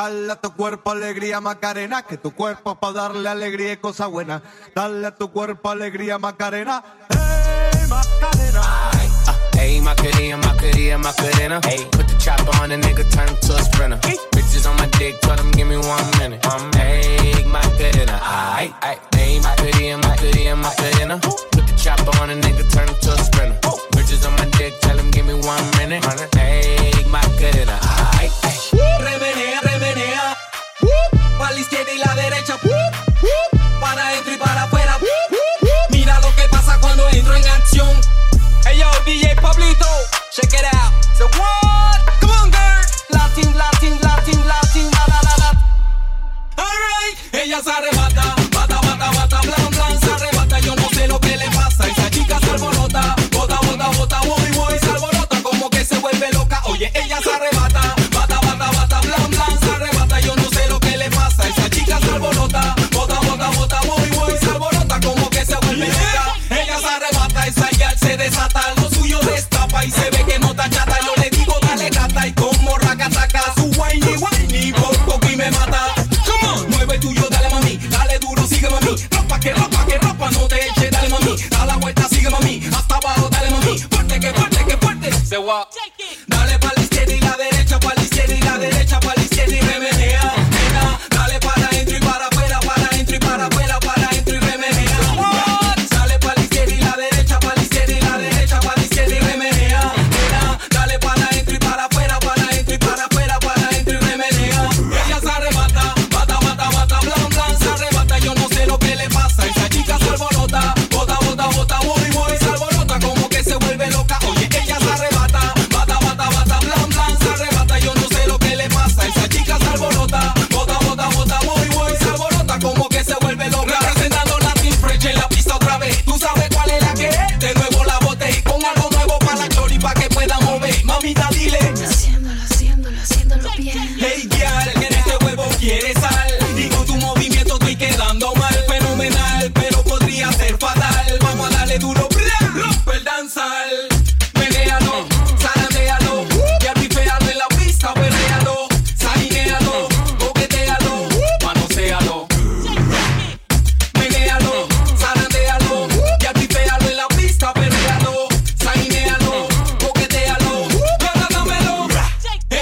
Dale a tu cuerpo alegría Macarena, que tu cuerpo para darle alegría y cosa buena. Dale a tu cuerpo alegría Macarena, hey Macarena. Hey, Macarena, Macarena, Macarena. Hey, put the chopper on a nigga, turn him to a sprinter. Bitches on my dick, tell them give me one minute. Um, hey, Macarena. Ay, ay, hey, Macarena, Macarena, Macarena. Put the chopper on a nigga, turn him to a sprinter. Bitches on my dick, tell them give me one minute. Hey, las arrebata. Say what? Take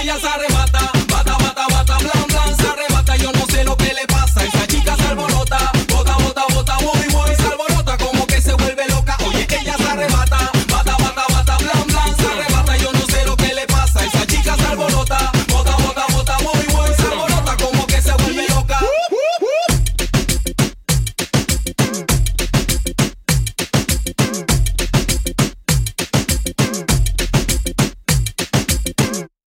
ella se arrebata.